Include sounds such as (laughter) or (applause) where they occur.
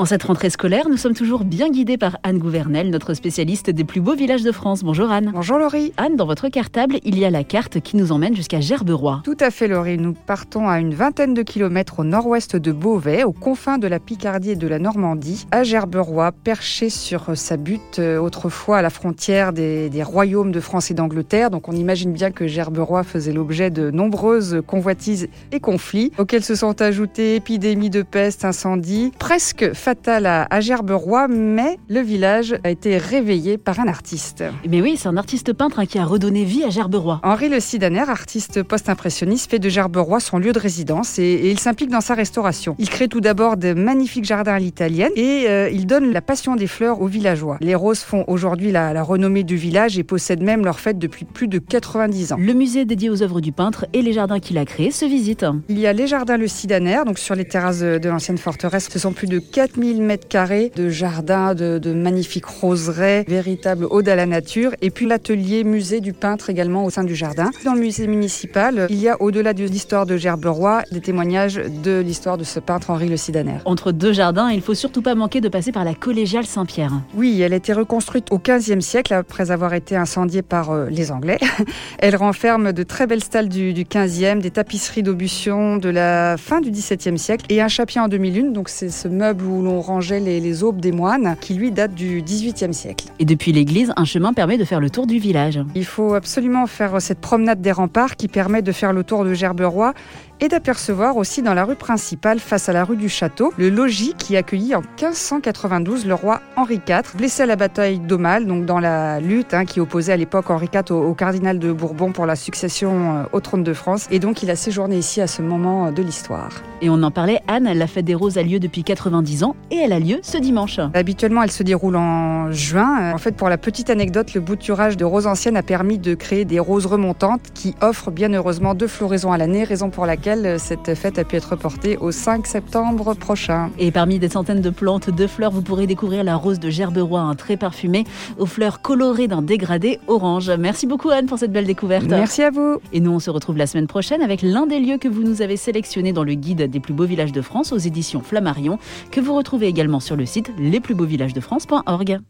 En cette rentrée scolaire, nous sommes toujours bien guidés par Anne Gouvernel, notre spécialiste des plus beaux villages de France. Bonjour Anne. Bonjour Laurie. Anne, dans votre cartable, il y a la carte qui nous emmène jusqu'à Gerberoy. Tout à fait Laurie, nous partons à une vingtaine de kilomètres au nord-ouest de Beauvais, aux confins de la Picardie et de la Normandie, à Gerberoy, perché sur sa butte, euh, autrefois à la frontière des, des royaumes de France et d'Angleterre. Donc on imagine bien que Gerberoy faisait l'objet de nombreuses convoitises et conflits, auxquels se sont ajoutés épidémies de peste, incendies, presque fatale à Gerberoy, mais le village a été réveillé par un artiste. Mais oui, c'est un artiste peintre hein, qui a redonné vie à Gerberoy. Henri Le Sidaner, artiste post-impressionniste, fait de Gerberoy son lieu de résidence et, il s'implique dans sa restauration. Il crée tout d'abord de magnifiques jardins à l'italienne et euh, il donne la passion des fleurs aux villageois. Les roses font aujourd'hui la, la renommée du village et possèdent même leur fête depuis plus de 90 ans. Le musée dédié aux œuvres du peintre et les jardins qu'il a créés se visitent. Il y a les jardins Le Sidaner, donc sur les terrasses de l'ancienne forteresse. Ce sont plus de 4000 mètres carrés de jardins, de, de magnifiques roseraies, véritable ode à la nature. Et puis l'atelier musée du peintre également au sein du jardin. Dans le musée municipal, il y a au-delà de l'histoire de Gerberoy, des témoignages de l'histoire de ce peintre Henri Le Sidaner. Entre deux jardins, il faut surtout pas manquer de passer par la collégiale Saint-Pierre. Oui, elle a été reconstruite au XVe siècle après avoir été incendiée par euh, les Anglais. (laughs) elle renferme de très belles stalles du, du 15e, des tapisseries d'Aubusson de la fin du XVIIe siècle et un chapier en 2001. Donc c'est ce meuble où l'on rangeait les, les aubes des moines qui lui date du XVIIIe siècle. Et depuis l'église, un chemin permet de faire le tour du village. Il faut absolument faire cette promenade des remparts qui permet de faire le tour de Gerberoy et d'apercevoir aussi dans la rue principale, face à la rue du Château, le logis qui accueillit en 1592 le roi Henri IV, blessé à la bataille d'Aumale, donc dans la lutte hein, qui opposait à l'époque Henri IV au, au, cardinal de Bourbon pour la succession euh, au trône de France. Et donc il a séjourné ici à ce moment euh, de l'histoire. Et on en parlait, Anne, la fête des roses a lieu depuis 90 ans et elle a lieu ce dimanche. Habituellement, elle se déroule en juin. En fait, pour la petite anecdote, le bouturage de roses anciennes a permis de créer des roses remontantes qui offrent bien heureusement deux floraisons à l'année, raison pour laquelle cette fête a pu être reportée au 5 septembre prochain. Et parmi des centaines de plantes, de fleurs, vous pourrez découvrir la rose de Gerberoy, un très parfumé, aux fleurs colorées d'un dégradé orange. Merci beaucoup Anne pour cette belle découverte. Merci à vous. Et nous, on se retrouve la semaine prochaine avec l'un des lieux que vous nous avez sélectionné dans le guide des plus beaux villages de France aux éditions Flammarion, que vous retrouvez également sur le site lesplusbeauxvillagesdefrance.org.